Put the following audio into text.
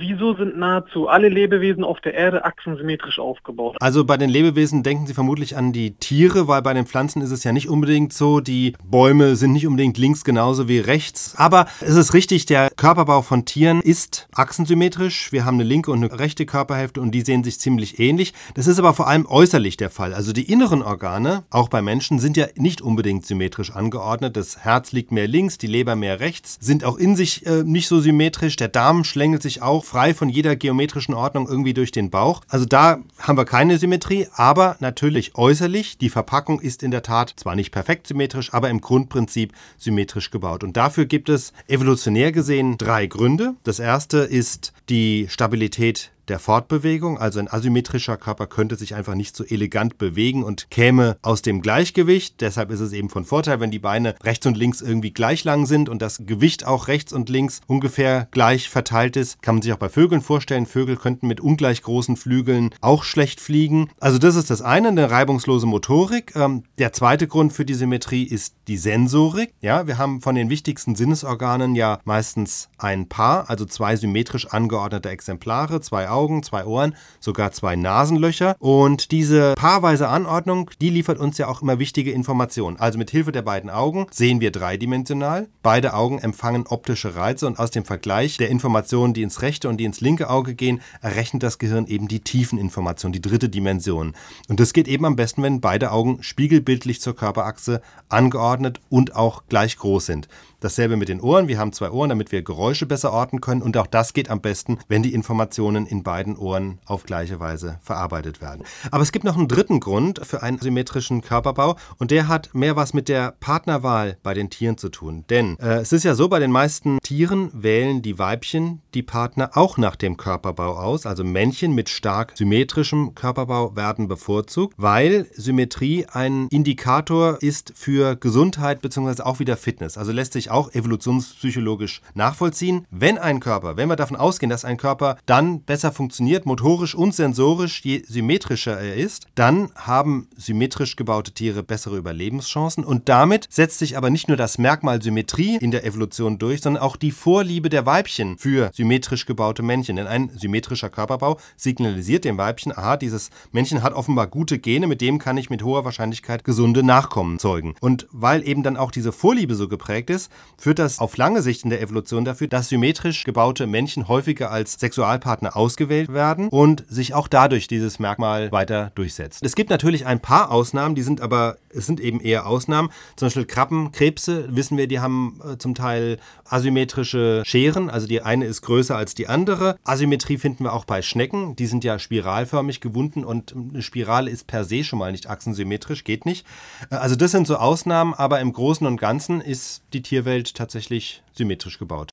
Wieso sind nahezu alle Lebewesen auf der Erde achsensymmetrisch aufgebaut? Also bei den Lebewesen denken Sie vermutlich an die Tiere, weil bei den Pflanzen ist es ja nicht unbedingt so. Die Bäume sind nicht unbedingt links genauso wie rechts. Aber es ist richtig, der Körperbau von Tieren ist achsensymmetrisch. Wir haben eine linke und eine rechte Körperhälfte und die sehen sich ziemlich ähnlich. Das ist aber vor allem äußerlich der Fall. Also die inneren Organe, auch bei Menschen, sind ja nicht unbedingt symmetrisch angeordnet. Das Herz liegt mehr links, die Leber mehr rechts, sind auch in sich äh, nicht so symmetrisch. Der Darm schlängelt sich auch frei von jeder geometrischen Ordnung irgendwie durch den Bauch. Also da haben wir keine Symmetrie, aber natürlich äußerlich. Die Verpackung ist in der Tat zwar nicht perfekt symmetrisch, aber im Grundprinzip symmetrisch gebaut. Und dafür gibt es evolutionär gesehen drei Gründe. Das erste ist die Stabilität der Fortbewegung. Also ein asymmetrischer Körper könnte sich einfach nicht so elegant bewegen und käme aus dem Gleichgewicht. Deshalb ist es eben von Vorteil, wenn die Beine rechts und links irgendwie gleich lang sind und das Gewicht auch rechts und links ungefähr gleich verteilt ist. Kann man sich auch bei Vögeln vorstellen. Vögel könnten mit ungleich großen Flügeln auch schlecht fliegen. Also das ist das eine, eine reibungslose Motorik. Ähm, der zweite Grund für die Symmetrie ist die Sensorik. Ja, wir haben von den wichtigsten Sinnesorganen ja meistens ein Paar, also zwei symmetrisch angeordnete Exemplare, zwei Augen Augen, zwei Ohren, sogar zwei Nasenlöcher. Und diese paarweise Anordnung, die liefert uns ja auch immer wichtige Informationen. Also mit Hilfe der beiden Augen sehen wir dreidimensional. Beide Augen empfangen optische Reize und aus dem Vergleich der Informationen, die ins rechte und die ins linke Auge gehen, errechnet das Gehirn eben die Tiefeninformation, die dritte Dimension. Und das geht eben am besten, wenn beide Augen spiegelbildlich zur Körperachse angeordnet und auch gleich groß sind. Dasselbe mit den Ohren. Wir haben zwei Ohren, damit wir Geräusche besser orten können. Und auch das geht am besten, wenn die Informationen in beiden Ohren auf gleiche Weise verarbeitet werden. Aber es gibt noch einen dritten Grund für einen symmetrischen Körperbau. Und der hat mehr was mit der Partnerwahl bei den Tieren zu tun. Denn äh, es ist ja so, bei den meisten Tieren wählen die Weibchen die Partner auch nach dem Körperbau aus. Also Männchen mit stark symmetrischem Körperbau werden bevorzugt, weil Symmetrie ein Indikator ist für Gesundheit bzw. auch wieder Fitness. Also lässt sich auch evolutionspsychologisch nachvollziehen. Wenn ein Körper, wenn wir davon ausgehen, dass ein Körper dann besser funktioniert, motorisch und sensorisch, je symmetrischer er ist, dann haben symmetrisch gebaute Tiere bessere Überlebenschancen. Und damit setzt sich aber nicht nur das Merkmal Symmetrie in der Evolution durch, sondern auch die Vorliebe der Weibchen für symmetrisch gebaute Männchen. Denn ein symmetrischer Körperbau signalisiert dem Weibchen, aha, dieses Männchen hat offenbar gute Gene, mit dem kann ich mit hoher Wahrscheinlichkeit gesunde Nachkommen zeugen. Und weil eben dann auch diese Vorliebe so geprägt ist, führt das auf lange Sicht in der Evolution dafür, dass symmetrisch gebaute Männchen häufiger als Sexualpartner ausgewählt werden und sich auch dadurch dieses Merkmal weiter durchsetzt. Es gibt natürlich ein paar Ausnahmen, die sind aber, es sind eben eher Ausnahmen. Zum Beispiel Krabben, Krebse, wissen wir, die haben äh, zum Teil asymmetrische Scheren, also die eine ist größer als die andere. Asymmetrie finden wir auch bei Schnecken, die sind ja spiralförmig gewunden und eine Spirale ist per se schon mal nicht achsensymmetrisch, geht nicht. Äh, also das sind so Ausnahmen, aber im Großen und Ganzen ist die Tierwelt tatsächlich symmetrisch gebaut.